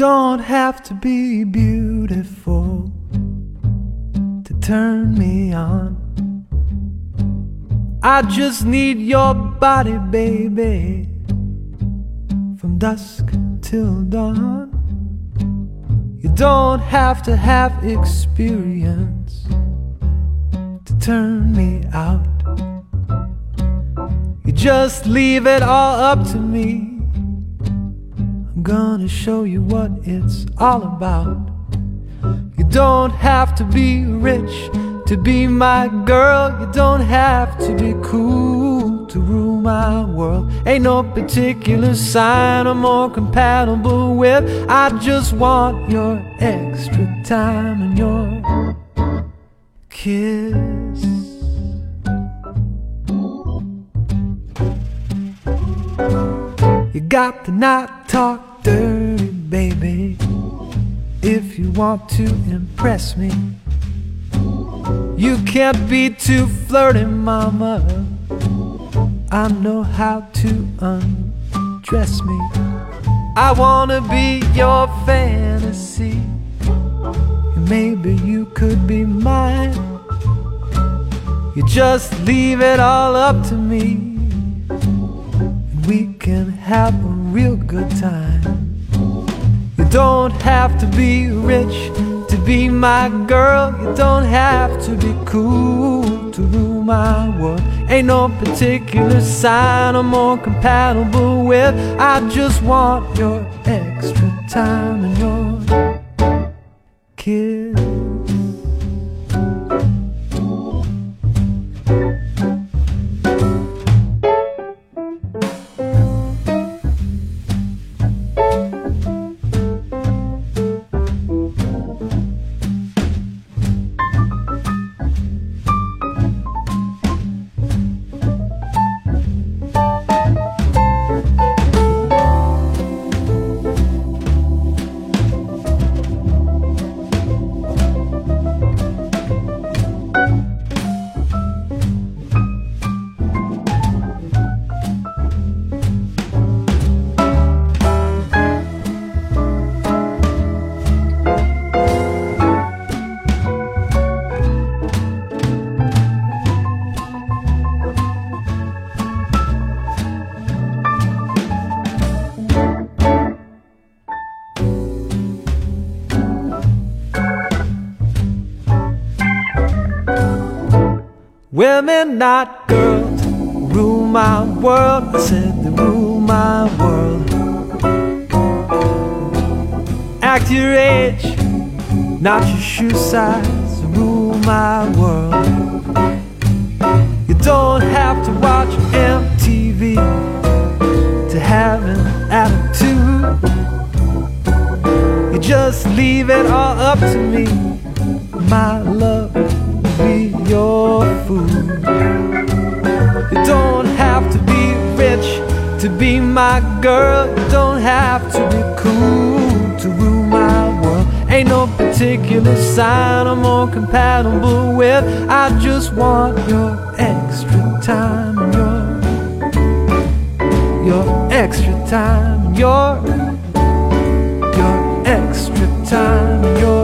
don't have to be beautiful to turn me on. I just need your body, baby, from dusk till dawn. You don't have to have experience to turn me out. You just leave it all up to me. Gonna show you what it's all about. You don't have to be rich to be my girl. You don't have to be cool to rule my world. Ain't no particular sign I'm more compatible with. I just want your extra time and your kiss. You got to not talk baby, if you want to impress me. You can't be too flirty, mama. I know how to undress me. I wanna be your fantasy. Maybe you could be mine. You just leave it all up to me. We can have a real good time. Don't have to be rich to be my girl. You don't have to be cool to rule my world. Ain't no particular sign I'm more compatible with. I just want your extra time and your kiss. Women, not girls, rule my world. I said they rule my world. Act your age, not your shoe size, rule my world. You don't have to watch MTV to have an attitude. You just leave it all up to me, my to be my girl. You don't have to be cool to rule my world. Ain't no particular sign I'm more compatible with. I just want your extra time, your your extra time, your your extra time, your